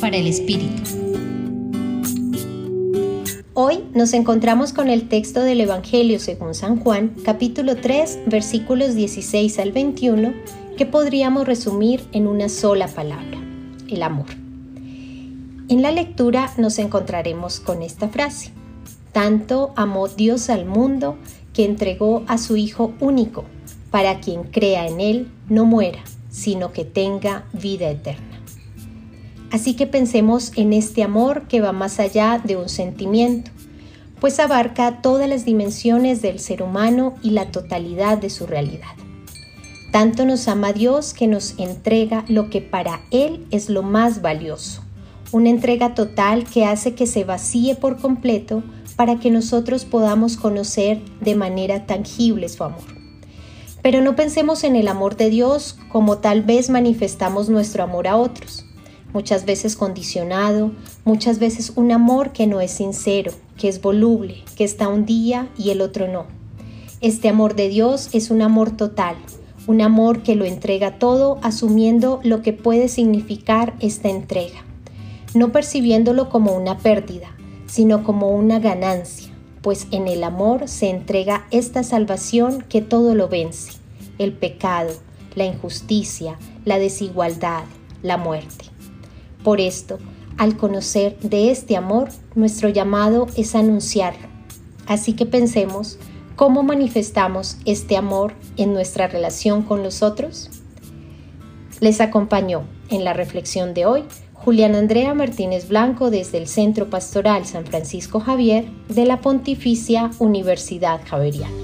Para el Espíritu. Hoy nos encontramos con el texto del Evangelio según San Juan, capítulo 3, versículos 16 al 21, que podríamos resumir en una sola palabra, el amor. En la lectura nos encontraremos con esta frase. Tanto amó Dios al mundo que entregó a su Hijo único, para quien crea en Él no muera, sino que tenga vida eterna. Así que pensemos en este amor que va más allá de un sentimiento, pues abarca todas las dimensiones del ser humano y la totalidad de su realidad. Tanto nos ama Dios que nos entrega lo que para Él es lo más valioso, una entrega total que hace que se vacíe por completo para que nosotros podamos conocer de manera tangible su amor. Pero no pensemos en el amor de Dios como tal vez manifestamos nuestro amor a otros muchas veces condicionado, muchas veces un amor que no es sincero, que es voluble, que está un día y el otro no. Este amor de Dios es un amor total, un amor que lo entrega todo asumiendo lo que puede significar esta entrega, no percibiéndolo como una pérdida, sino como una ganancia, pues en el amor se entrega esta salvación que todo lo vence, el pecado, la injusticia, la desigualdad, la muerte. Por esto, al conocer de este amor, nuestro llamado es anunciarlo. Así que pensemos cómo manifestamos este amor en nuestra relación con los otros. Les acompañó en la reflexión de hoy Julián Andrea Martínez Blanco desde el Centro Pastoral San Francisco Javier de la Pontificia Universidad Javeriana.